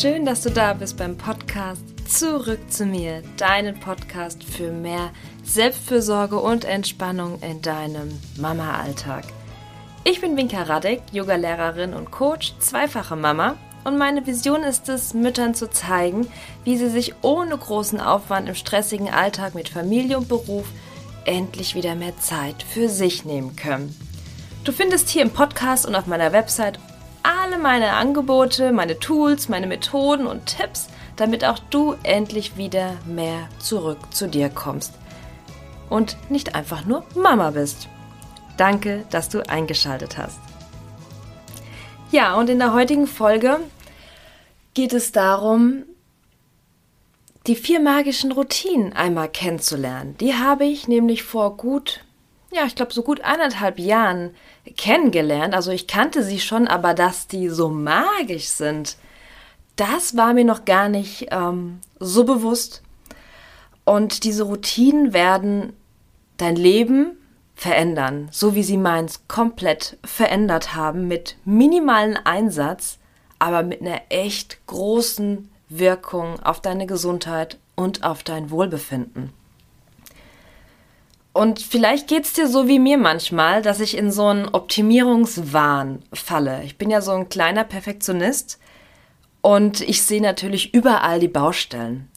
Schön, dass du da bist beim Podcast Zurück zu mir, deinen Podcast für mehr Selbstfürsorge und Entspannung in deinem Mama-Alltag. Ich bin Winka Radek, Yogalehrerin und Coach, zweifache Mama und meine Vision ist es, Müttern zu zeigen, wie sie sich ohne großen Aufwand im stressigen Alltag mit Familie und Beruf endlich wieder mehr Zeit für sich nehmen können. Du findest hier im Podcast und auf meiner Website alle meine Angebote, meine Tools, meine Methoden und Tipps, damit auch du endlich wieder mehr zurück zu dir kommst und nicht einfach nur Mama bist. Danke, dass du eingeschaltet hast. Ja, und in der heutigen Folge geht es darum, die vier magischen Routinen einmal kennenzulernen. Die habe ich nämlich vor gut, ja, ich glaube so gut eineinhalb Jahren kennengelernt. Also ich kannte sie schon, aber dass die so magisch sind, das war mir noch gar nicht ähm, so bewusst. Und diese Routinen werden dein Leben verändern, so wie sie meins komplett verändert haben, mit minimalen Einsatz, aber mit einer echt großen Wirkung auf deine Gesundheit und auf dein Wohlbefinden. Und vielleicht geht es dir so wie mir manchmal, dass ich in so einen Optimierungswahn falle. Ich bin ja so ein kleiner Perfektionist und ich sehe natürlich überall die Baustellen.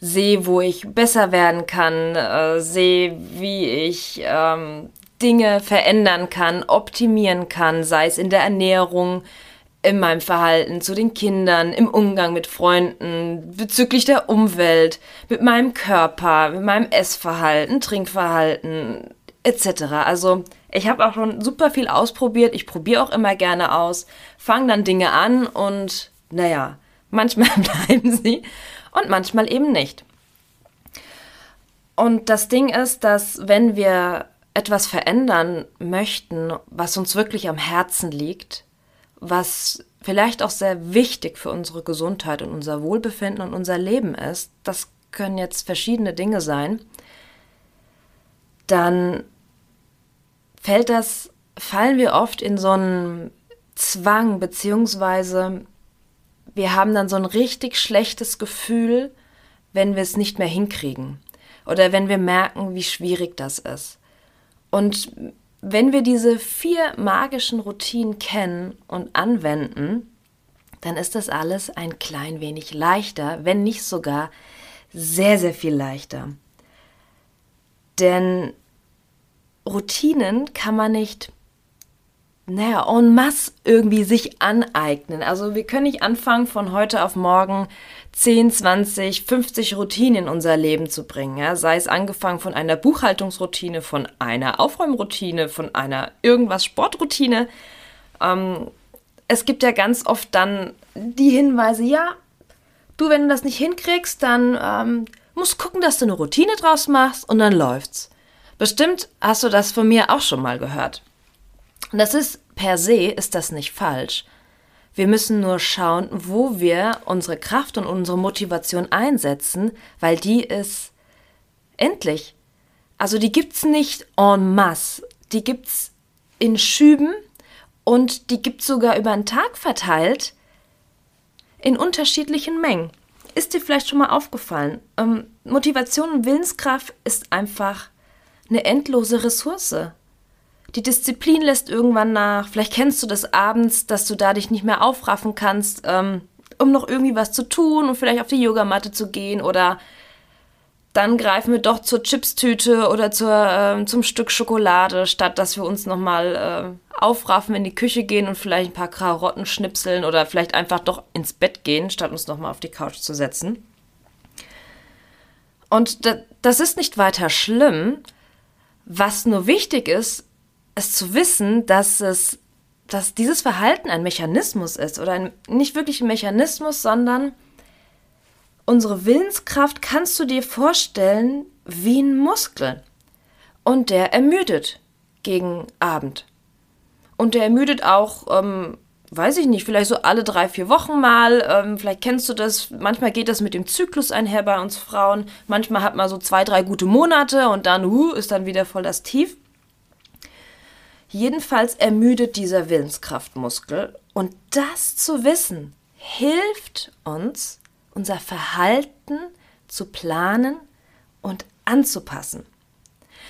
Sehe, wo ich besser werden kann, äh, sehe, wie ich ähm, Dinge verändern kann, optimieren kann, sei es in der Ernährung, in meinem Verhalten zu den Kindern, im Umgang mit Freunden, bezüglich der Umwelt, mit meinem Körper, mit meinem Essverhalten, Trinkverhalten etc. Also ich habe auch schon super viel ausprobiert. Ich probiere auch immer gerne aus, fange dann Dinge an und naja, manchmal bleiben sie und manchmal eben nicht. Und das Ding ist, dass wenn wir etwas verändern möchten, was uns wirklich am Herzen liegt, was vielleicht auch sehr wichtig für unsere Gesundheit und unser Wohlbefinden und unser Leben ist, das können jetzt verschiedene Dinge sein, dann fällt das, fallen wir oft in so einen Zwang, beziehungsweise wir haben dann so ein richtig schlechtes Gefühl, wenn wir es nicht mehr hinkriegen oder wenn wir merken, wie schwierig das ist. Und wenn wir diese vier magischen Routinen kennen und anwenden, dann ist das alles ein klein wenig leichter, wenn nicht sogar sehr, sehr viel leichter. Denn Routinen kann man nicht naja, en masse irgendwie sich aneignen. Also wir können nicht anfangen, von heute auf morgen 10, 20, 50 Routinen in unser Leben zu bringen. Ja? Sei es angefangen von einer Buchhaltungsroutine, von einer Aufräumroutine, von einer irgendwas Sportroutine. Ähm, es gibt ja ganz oft dann die Hinweise, ja, du, wenn du das nicht hinkriegst, dann ähm, musst gucken, dass du eine Routine draus machst und dann läuft's. Bestimmt hast du das von mir auch schon mal gehört. Und das ist per se ist das nicht falsch. Wir müssen nur schauen, wo wir unsere Kraft und unsere Motivation einsetzen, weil die ist endlich. Also die gibt's nicht en masse, die gibt's in Schüben und die gibt's sogar über einen Tag verteilt in unterschiedlichen Mengen. Ist dir vielleicht schon mal aufgefallen? Ähm, Motivation und Willenskraft ist einfach eine endlose Ressource. Die Disziplin lässt irgendwann nach. Vielleicht kennst du das abends, dass du da dich nicht mehr aufraffen kannst, ähm, um noch irgendwie was zu tun und vielleicht auf die Yogamatte zu gehen oder dann greifen wir doch zur Chipstüte oder zur, äh, zum Stück Schokolade, statt dass wir uns nochmal äh, aufraffen, in die Küche gehen und vielleicht ein paar Karotten schnipseln oder vielleicht einfach doch ins Bett gehen, statt uns nochmal auf die Couch zu setzen. Und das ist nicht weiter schlimm. Was nur wichtig ist, es zu wissen, dass es, dass dieses Verhalten ein Mechanismus ist oder ein, nicht wirklich ein Mechanismus, sondern unsere Willenskraft kannst du dir vorstellen wie ein Muskel. Und der ermüdet gegen Abend. Und der ermüdet auch, ähm, weiß ich nicht, vielleicht so alle drei, vier Wochen mal. Ähm, vielleicht kennst du das. Manchmal geht das mit dem Zyklus einher bei uns Frauen. Manchmal hat man so zwei, drei gute Monate und dann uh, ist dann wieder voll das Tief. Jedenfalls ermüdet dieser Willenskraftmuskel und das zu wissen, hilft uns, unser Verhalten zu planen und anzupassen.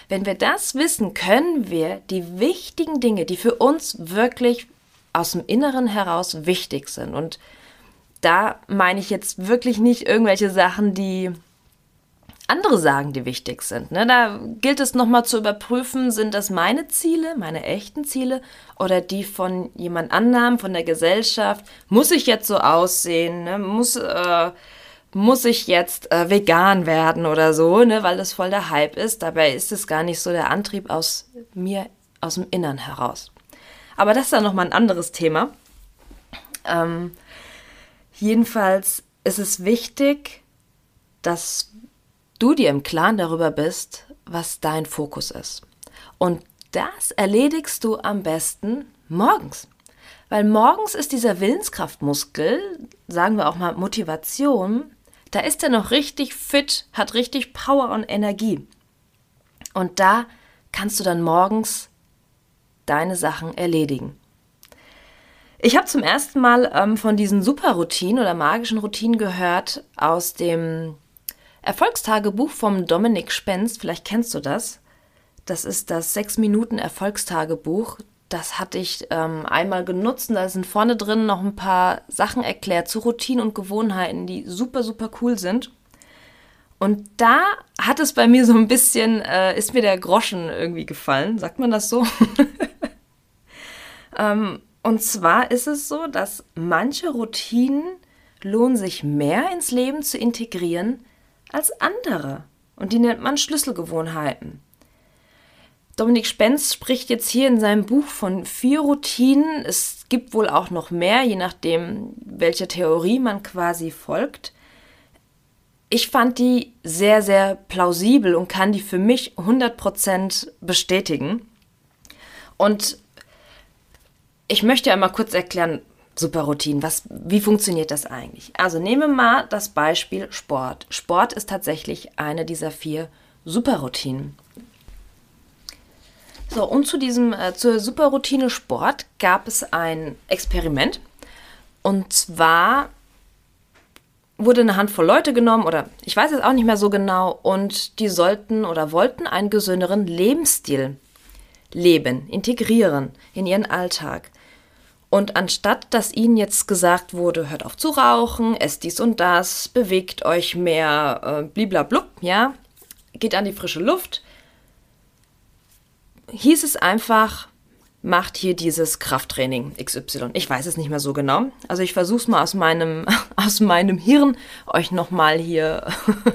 Wenn wir das wissen, können wir die wichtigen Dinge, die für uns wirklich aus dem Inneren heraus wichtig sind. Und da meine ich jetzt wirklich nicht irgendwelche Sachen, die andere sagen, die wichtig sind. Ne? Da gilt es nochmal zu überprüfen, sind das meine Ziele, meine echten Ziele oder die von jemand anderem, von der Gesellschaft? Muss ich jetzt so aussehen? Ne? Muss, äh, muss ich jetzt äh, vegan werden oder so, ne? weil das voll der Hype ist? Dabei ist es gar nicht so der Antrieb aus mir, aus dem Innern heraus. Aber das ist dann nochmal ein anderes Thema. Ähm, jedenfalls ist es wichtig, dass du dir im Klaren darüber bist, was dein Fokus ist. Und das erledigst du am besten morgens. Weil morgens ist dieser Willenskraftmuskel, sagen wir auch mal Motivation, da ist er noch richtig fit, hat richtig Power und Energie. Und da kannst du dann morgens deine Sachen erledigen. Ich habe zum ersten Mal ähm, von diesen Superroutinen oder magischen Routinen gehört aus dem Erfolgstagebuch vom Dominik Spenst, vielleicht kennst du das. Das ist das 6-Minuten-Erfolgstagebuch. Das hatte ich ähm, einmal genutzt und da sind vorne drin noch ein paar Sachen erklärt zu Routinen und Gewohnheiten, die super, super cool sind. Und da hat es bei mir so ein bisschen, äh, ist mir der Groschen irgendwie gefallen, sagt man das so? ähm, und zwar ist es so, dass manche Routinen lohnen sich mehr ins Leben zu integrieren, als andere. Und die nennt man Schlüsselgewohnheiten. Dominik Spenz spricht jetzt hier in seinem Buch von vier Routinen. Es gibt wohl auch noch mehr, je nachdem, welcher Theorie man quasi folgt. Ich fand die sehr, sehr plausibel und kann die für mich 100% bestätigen. Und ich möchte einmal kurz erklären, Superroutinen. Was, wie funktioniert das eigentlich? Also nehmen wir mal das Beispiel Sport. Sport ist tatsächlich eine dieser vier Superroutinen. So, und zu diesem, äh, zur Superroutine Sport gab es ein Experiment. Und zwar wurde eine Handvoll Leute genommen, oder ich weiß es auch nicht mehr so genau, und die sollten oder wollten einen gesünderen Lebensstil leben, integrieren in ihren Alltag. Und anstatt dass ihnen jetzt gesagt wurde, hört auf zu rauchen, esst dies und das, bewegt euch mehr, äh, bliblablub, ja, geht an die frische Luft, hieß es einfach, macht hier dieses Krafttraining XY. Ich weiß es nicht mehr so genau. Also ich versuche es mal aus meinem, aus meinem Hirn euch nochmal hier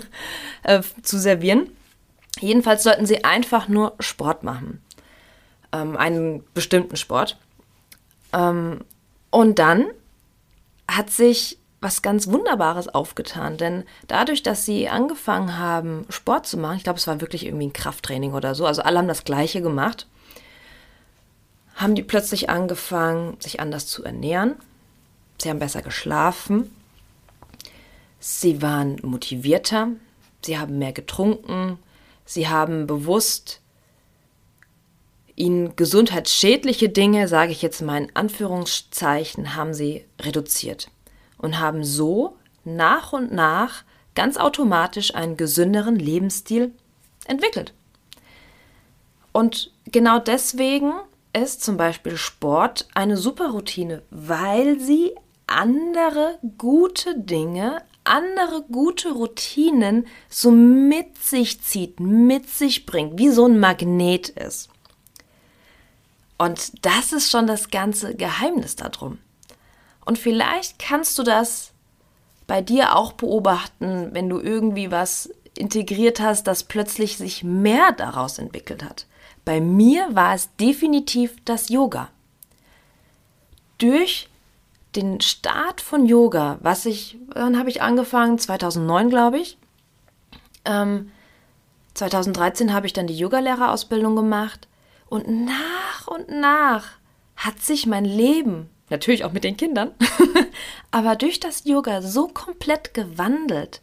äh, zu servieren. Jedenfalls sollten sie einfach nur Sport machen. Ähm, einen bestimmten Sport. Ähm, und dann hat sich was ganz Wunderbares aufgetan, denn dadurch, dass sie angefangen haben, Sport zu machen, ich glaube, es war wirklich irgendwie ein Krafttraining oder so, also alle haben das Gleiche gemacht, haben die plötzlich angefangen, sich anders zu ernähren. Sie haben besser geschlafen. Sie waren motivierter. Sie haben mehr getrunken. Sie haben bewusst ihnen gesundheitsschädliche Dinge, sage ich jetzt mal in Anführungszeichen, haben sie reduziert und haben so nach und nach ganz automatisch einen gesünderen Lebensstil entwickelt. Und genau deswegen ist zum Beispiel Sport eine super Routine, weil sie andere gute Dinge, andere gute Routinen so mit sich zieht, mit sich bringt, wie so ein Magnet ist. Und das ist schon das ganze Geheimnis darum. Und vielleicht kannst du das bei dir auch beobachten, wenn du irgendwie was integriert hast, das plötzlich sich mehr daraus entwickelt hat. Bei mir war es definitiv das Yoga. Durch den Start von Yoga, was ich, wann habe ich angefangen? 2009, glaube ich. Ähm, 2013 habe ich dann die Yogalehrerausbildung gemacht. Und nach und nach hat sich mein Leben, natürlich auch mit den Kindern, aber durch das Yoga so komplett gewandelt.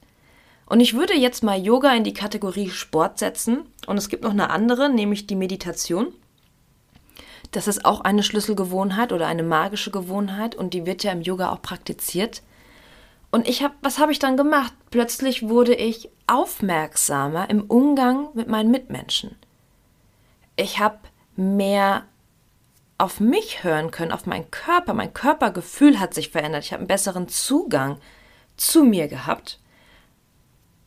Und ich würde jetzt mal Yoga in die Kategorie Sport setzen. Und es gibt noch eine andere, nämlich die Meditation. Das ist auch eine Schlüsselgewohnheit oder eine magische Gewohnheit und die wird ja im Yoga auch praktiziert. Und ich habe, was habe ich dann gemacht? Plötzlich wurde ich aufmerksamer im Umgang mit meinen Mitmenschen. Ich habe mehr auf mich hören können, auf meinen Körper. Mein Körpergefühl hat sich verändert. Ich habe einen besseren Zugang zu mir gehabt.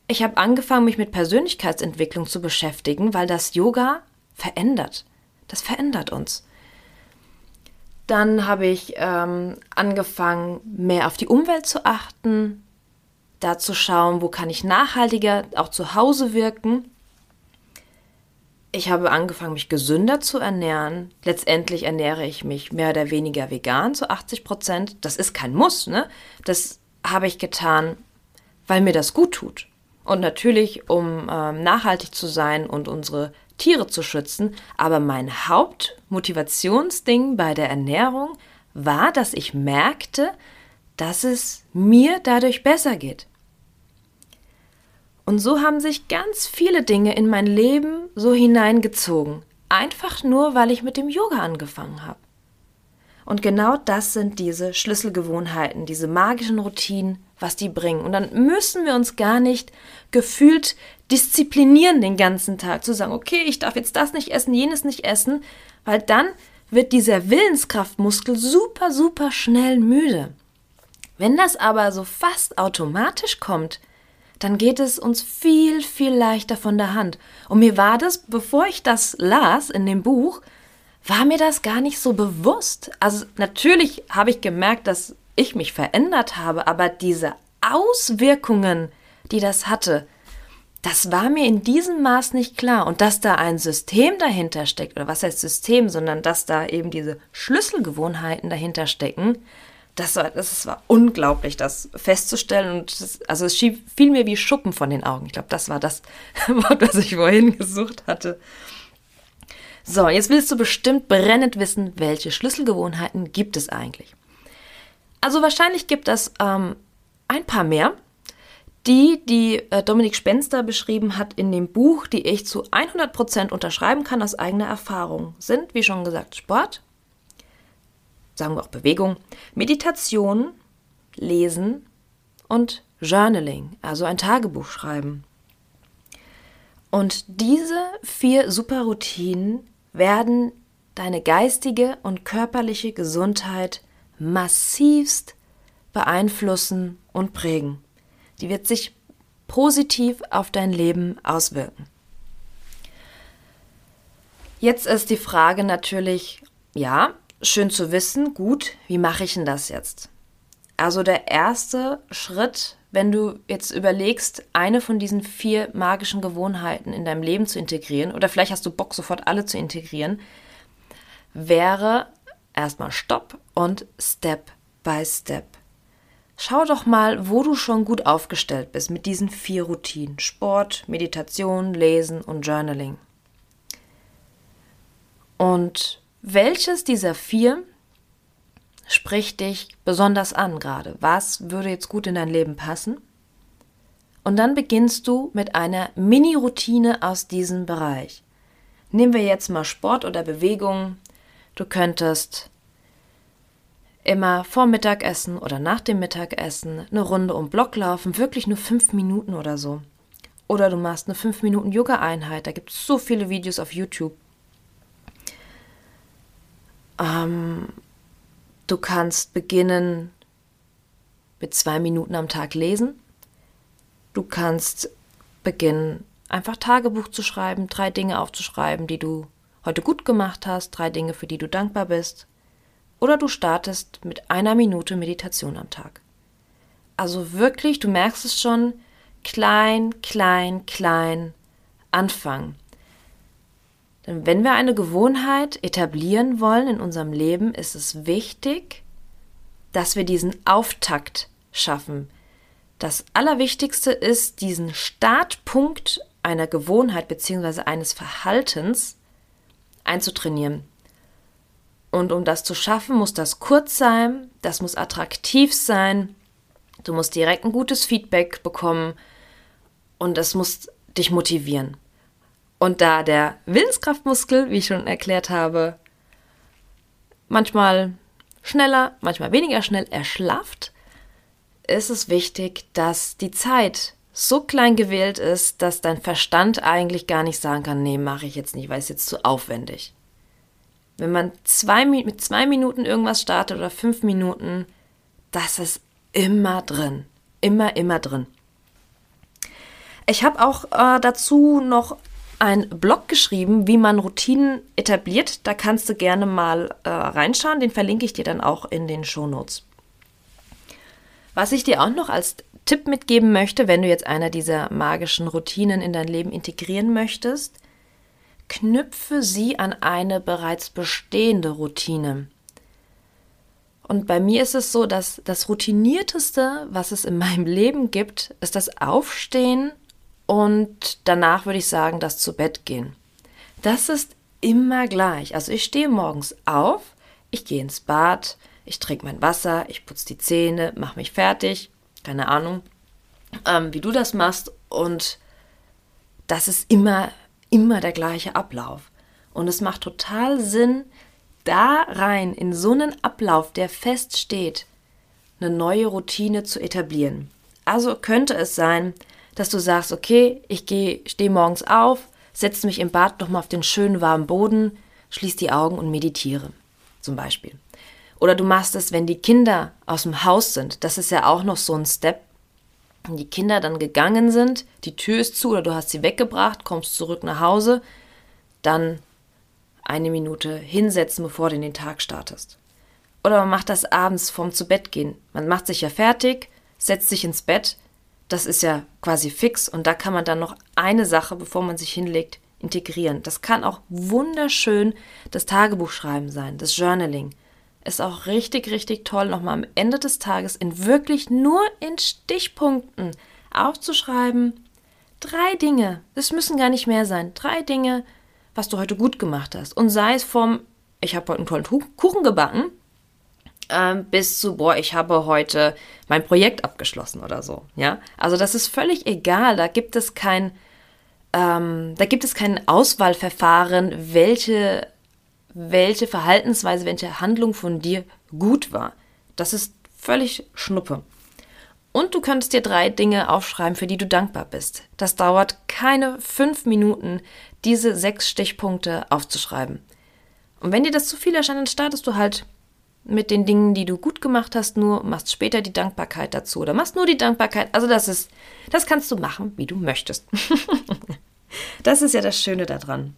Ich habe angefangen, mich mit Persönlichkeitsentwicklung zu beschäftigen, weil das Yoga verändert. Das verändert uns. Dann habe ich ähm, angefangen, mehr auf die Umwelt zu achten, da zu schauen, wo kann ich nachhaltiger auch zu Hause wirken. Ich habe angefangen, mich gesünder zu ernähren. Letztendlich ernähre ich mich mehr oder weniger vegan zu 80 Prozent. Das ist kein Muss, ne? Das habe ich getan, weil mir das gut tut. Und natürlich, um ähm, nachhaltig zu sein und unsere Tiere zu schützen. Aber mein Hauptmotivationsding bei der Ernährung war, dass ich merkte, dass es mir dadurch besser geht. Und so haben sich ganz viele Dinge in mein Leben so hineingezogen. Einfach nur, weil ich mit dem Yoga angefangen habe. Und genau das sind diese Schlüsselgewohnheiten, diese magischen Routinen, was die bringen. Und dann müssen wir uns gar nicht gefühlt disziplinieren den ganzen Tag, zu sagen, okay, ich darf jetzt das nicht essen, jenes nicht essen, weil dann wird dieser Willenskraftmuskel super, super schnell müde. Wenn das aber so fast automatisch kommt, dann geht es uns viel, viel leichter von der Hand. Und mir war das, bevor ich das las in dem Buch, war mir das gar nicht so bewusst. Also natürlich habe ich gemerkt, dass ich mich verändert habe, aber diese Auswirkungen, die das hatte, das war mir in diesem Maß nicht klar. Und dass da ein System dahinter steckt, oder was heißt System, sondern dass da eben diese Schlüsselgewohnheiten dahinter stecken, das war, das war unglaublich, das festzustellen. Und das, also es fiel mir wie Schuppen von den Augen. Ich glaube, das war das Wort, was ich vorhin gesucht hatte. So, jetzt willst du bestimmt brennend wissen, welche Schlüsselgewohnheiten gibt es eigentlich. Also wahrscheinlich gibt es ähm, ein paar mehr, die, die äh, Dominik Spenster beschrieben hat in dem Buch, die ich zu 100% unterschreiben kann aus eigener Erfahrung, sind, wie schon gesagt, Sport, sagen wir auch Bewegung, Meditation, Lesen und Journaling, also ein Tagebuch schreiben. Und diese vier Superroutinen werden deine geistige und körperliche Gesundheit massivst beeinflussen und prägen. Die wird sich positiv auf dein Leben auswirken. Jetzt ist die Frage natürlich, ja, schön zu wissen, gut, wie mache ich denn das jetzt? Also der erste Schritt, wenn du jetzt überlegst, eine von diesen vier magischen Gewohnheiten in deinem Leben zu integrieren, oder vielleicht hast du Bock, sofort alle zu integrieren, wäre erstmal Stopp und Step by Step. Schau doch mal, wo du schon gut aufgestellt bist mit diesen vier Routinen. Sport, Meditation, Lesen und Journaling. Und welches dieser vier spricht dich besonders an gerade? Was würde jetzt gut in dein Leben passen? Und dann beginnst du mit einer Mini-Routine aus diesem Bereich. Nehmen wir jetzt mal Sport oder Bewegung. Du könntest immer vor Mittagessen oder nach dem Mittagessen eine Runde um Block laufen, wirklich nur fünf Minuten oder so. Oder du machst eine fünf Minuten Yoga-Einheit. Da gibt es so viele Videos auf YouTube. Ähm, du kannst beginnen mit zwei Minuten am Tag lesen. Du kannst beginnen, einfach Tagebuch zu schreiben, drei Dinge aufzuschreiben, die du heute gut gemacht hast, drei Dinge, für die du dankbar bist. Oder du startest mit einer Minute Meditation am Tag. Also wirklich, du merkst es schon, klein, klein, klein anfangen. Denn wenn wir eine Gewohnheit etablieren wollen in unserem Leben, ist es wichtig, dass wir diesen Auftakt schaffen. Das Allerwichtigste ist, diesen Startpunkt einer Gewohnheit bzw. eines Verhaltens einzutrainieren. Und um das zu schaffen, muss das kurz sein, das muss attraktiv sein, du musst direkt ein gutes Feedback bekommen und es muss dich motivieren. Und da der Willenskraftmuskel, wie ich schon erklärt habe, manchmal schneller, manchmal weniger schnell erschlafft, ist es wichtig, dass die Zeit so klein gewählt ist, dass dein Verstand eigentlich gar nicht sagen kann, nee, mache ich jetzt nicht, weil es jetzt zu aufwendig. Wenn man zwei, mit zwei Minuten irgendwas startet oder fünf Minuten, das ist immer drin. Immer, immer drin. Ich habe auch äh, dazu noch einen Blog geschrieben, wie man Routinen etabliert. Da kannst du gerne mal äh, reinschauen. Den verlinke ich dir dann auch in den Show Notes. Was ich dir auch noch als Tipp mitgeben möchte, wenn du jetzt einer dieser magischen Routinen in dein Leben integrieren möchtest, knüpfe sie an eine bereits bestehende Routine. Und bei mir ist es so, dass das routinierteste, was es in meinem Leben gibt, ist das Aufstehen und danach würde ich sagen, das zu Bett gehen. Das ist immer gleich. Also ich stehe morgens auf, ich gehe ins Bad, ich trinke mein Wasser, ich putze die Zähne, mache mich fertig, keine Ahnung, ähm, wie du das machst. Und das ist immer, immer der gleiche Ablauf. Und es macht total Sinn, da rein in so einen Ablauf, der feststeht, eine neue Routine zu etablieren. Also könnte es sein, dass du sagst, okay, ich gehe, stehe morgens auf, setze mich im Bad nochmal auf den schönen warmen Boden, schließe die Augen und meditiere. Zum Beispiel. Oder du machst es, wenn die Kinder aus dem Haus sind. Das ist ja auch noch so ein Step. Wenn die Kinder dann gegangen sind, die Tür ist zu oder du hast sie weggebracht, kommst zurück nach Hause, dann eine Minute hinsetzen, bevor du in den Tag startest. Oder man macht das abends vorm zu Bett gehen. Man macht sich ja fertig, setzt sich ins Bett. Das ist ja quasi fix und da kann man dann noch eine Sache, bevor man sich hinlegt, integrieren. Das kann auch wunderschön das Tagebuchschreiben sein, das Journaling ist auch richtig, richtig toll, nochmal am Ende des Tages in wirklich nur in Stichpunkten aufzuschreiben. Drei Dinge, es müssen gar nicht mehr sein, drei Dinge, was du heute gut gemacht hast. Und sei es vom, ich habe heute einen tollen Kuchen gebacken, ähm, bis zu, boah, ich habe heute mein Projekt abgeschlossen oder so. Ja, also das ist völlig egal. Da gibt es kein, ähm, da gibt es kein Auswahlverfahren, welche welche Verhaltensweise, welche Handlung von dir gut war. Das ist völlig Schnuppe. Und du könntest dir drei Dinge aufschreiben, für die du dankbar bist. Das dauert keine fünf Minuten, diese sechs Stichpunkte aufzuschreiben. Und wenn dir das zu viel erscheint, dann startest du halt mit den Dingen, die du gut gemacht hast, nur machst später die Dankbarkeit dazu oder machst nur die Dankbarkeit. Also das ist, das kannst du machen, wie du möchtest. das ist ja das Schöne daran.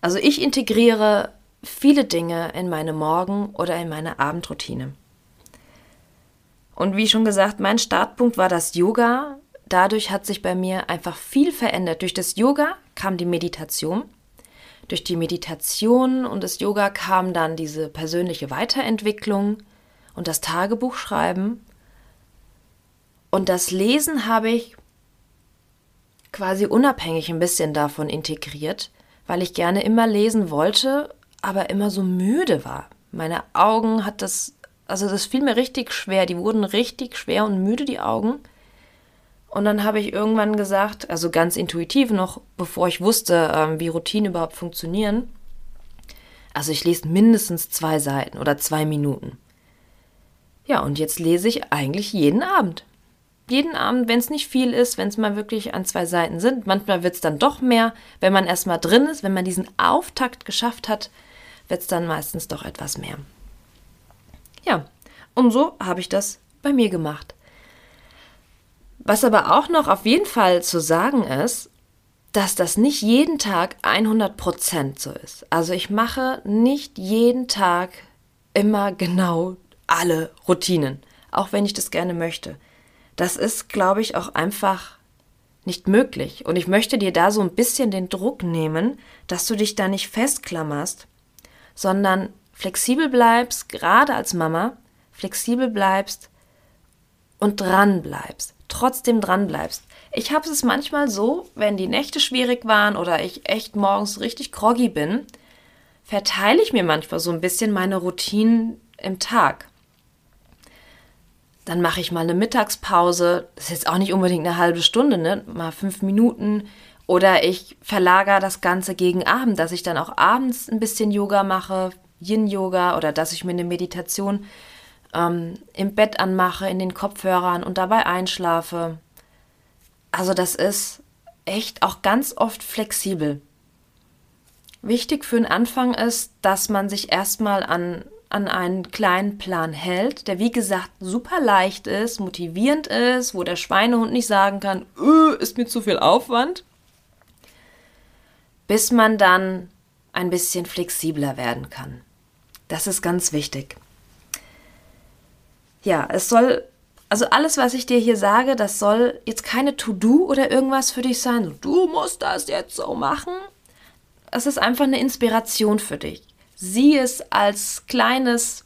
Also ich integriere viele Dinge in meine Morgen- oder in meine Abendroutine. Und wie schon gesagt, mein Startpunkt war das Yoga. Dadurch hat sich bei mir einfach viel verändert. Durch das Yoga kam die Meditation. Durch die Meditation und das Yoga kam dann diese persönliche Weiterentwicklung und das Tagebuchschreiben. Und das Lesen habe ich quasi unabhängig ein bisschen davon integriert, weil ich gerne immer lesen wollte, aber immer so müde war. Meine Augen hat das, also das fiel mir richtig schwer. Die wurden richtig schwer und müde, die Augen. Und dann habe ich irgendwann gesagt, also ganz intuitiv noch, bevor ich wusste, ähm, wie Routinen überhaupt funktionieren, also ich lese mindestens zwei Seiten oder zwei Minuten. Ja, und jetzt lese ich eigentlich jeden Abend jeden Abend, wenn es nicht viel ist, wenn es mal wirklich an zwei Seiten sind. Manchmal wird es dann doch mehr. Wenn man erstmal drin ist, wenn man diesen Auftakt geschafft hat, wird es dann meistens doch etwas mehr. Ja, und so habe ich das bei mir gemacht. Was aber auch noch auf jeden Fall zu sagen ist, dass das nicht jeden Tag 100% so ist. Also ich mache nicht jeden Tag immer genau alle Routinen, auch wenn ich das gerne möchte das ist, glaube ich, auch einfach nicht möglich. Und ich möchte dir da so ein bisschen den Druck nehmen, dass du dich da nicht festklammerst, sondern flexibel bleibst, gerade als Mama, flexibel bleibst und dran bleibst, trotzdem dran bleibst. Ich habe es manchmal so, wenn die Nächte schwierig waren oder ich echt morgens richtig groggy bin, verteile ich mir manchmal so ein bisschen meine Routinen im Tag. Dann mache ich mal eine Mittagspause. Das ist jetzt auch nicht unbedingt eine halbe Stunde, ne? Mal fünf Minuten. Oder ich verlagere das Ganze gegen Abend, dass ich dann auch abends ein bisschen Yoga mache, Yin-Yoga oder dass ich mir eine Meditation ähm, im Bett anmache, in den Kopfhörern und dabei einschlafe. Also das ist echt auch ganz oft flexibel. Wichtig für den Anfang ist, dass man sich erstmal an, an einen kleinen Plan hält, der wie gesagt super leicht ist, motivierend ist, wo der Schweinehund nicht sagen kann, öh, ist mir zu viel Aufwand, bis man dann ein bisschen flexibler werden kann. Das ist ganz wichtig. Ja, es soll, also alles, was ich dir hier sage, das soll jetzt keine To-Do oder irgendwas für dich sein. Du musst das jetzt so machen. Es ist einfach eine Inspiration für dich. Sieh es als kleines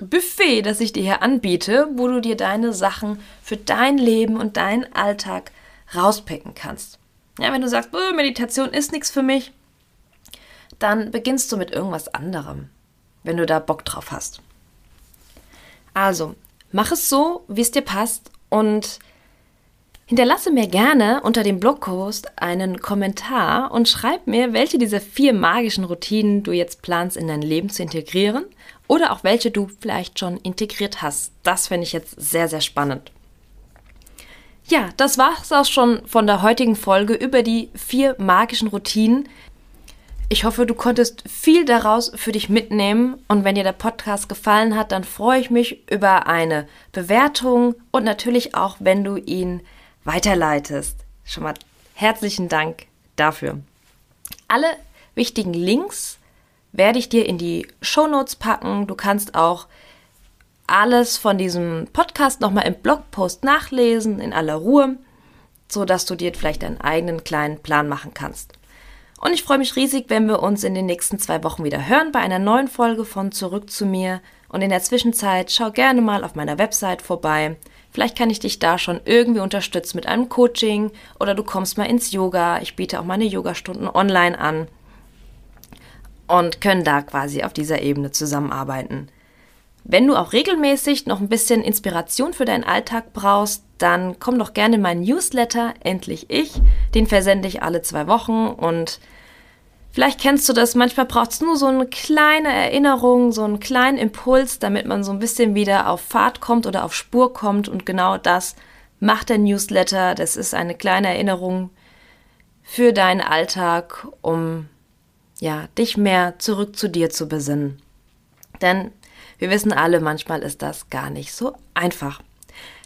Buffet, das ich dir hier anbiete, wo du dir deine Sachen für dein Leben und deinen Alltag rauspicken kannst. Ja, wenn du sagst, Meditation ist nichts für mich, dann beginnst du mit irgendwas anderem, wenn du da Bock drauf hast. Also, mach es so, wie es dir passt und hinterlasse mir gerne unter dem Blogpost einen Kommentar und schreib mir, welche dieser vier magischen Routinen du jetzt planst in dein Leben zu integrieren oder auch welche du vielleicht schon integriert hast. Das finde ich jetzt sehr, sehr spannend. Ja, das war es auch schon von der heutigen Folge über die vier magischen Routinen, ich hoffe, du konntest viel daraus für dich mitnehmen und wenn dir der Podcast gefallen hat, dann freue ich mich über eine Bewertung und natürlich auch, wenn du ihn weiterleitest. Schon mal herzlichen Dank dafür. Alle wichtigen Links werde ich dir in die Show Notes packen. Du kannst auch alles von diesem Podcast nochmal im Blogpost nachlesen, in aller Ruhe, so dass du dir vielleicht einen eigenen kleinen Plan machen kannst. Und ich freue mich riesig, wenn wir uns in den nächsten zwei Wochen wieder hören bei einer neuen Folge von Zurück zu mir. Und in der Zwischenzeit schau gerne mal auf meiner Website vorbei. Vielleicht kann ich dich da schon irgendwie unterstützen mit einem Coaching oder du kommst mal ins Yoga. Ich biete auch meine Yogastunden online an und können da quasi auf dieser Ebene zusammenarbeiten. Wenn du auch regelmäßig noch ein bisschen Inspiration für deinen Alltag brauchst, dann komm doch gerne in meinen Newsletter, endlich ich. Den versende ich alle zwei Wochen und vielleicht kennst du das, manchmal braucht es nur so eine kleine Erinnerung, so einen kleinen Impuls, damit man so ein bisschen wieder auf Fahrt kommt oder auf Spur kommt und genau das macht der Newsletter. Das ist eine kleine Erinnerung für deinen Alltag, um ja, dich mehr zurück zu dir zu besinnen. Denn wir wissen alle, manchmal ist das gar nicht so einfach.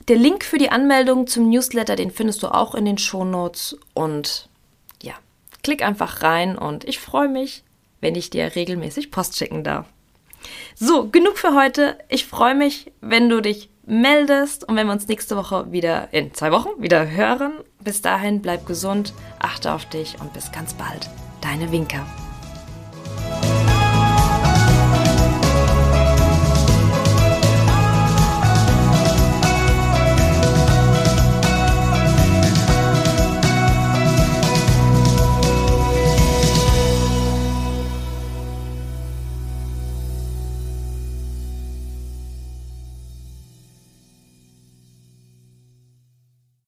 Der Link für die Anmeldung zum Newsletter, den findest du auch in den Shownotes und ja, klick einfach rein und ich freue mich, wenn ich dir regelmäßig Post schicken darf. So, genug für heute. Ich freue mich, wenn du dich meldest und wenn wir uns nächste Woche wieder in zwei Wochen wieder hören. Bis dahin bleib gesund, achte auf dich und bis ganz bald. Deine Winker.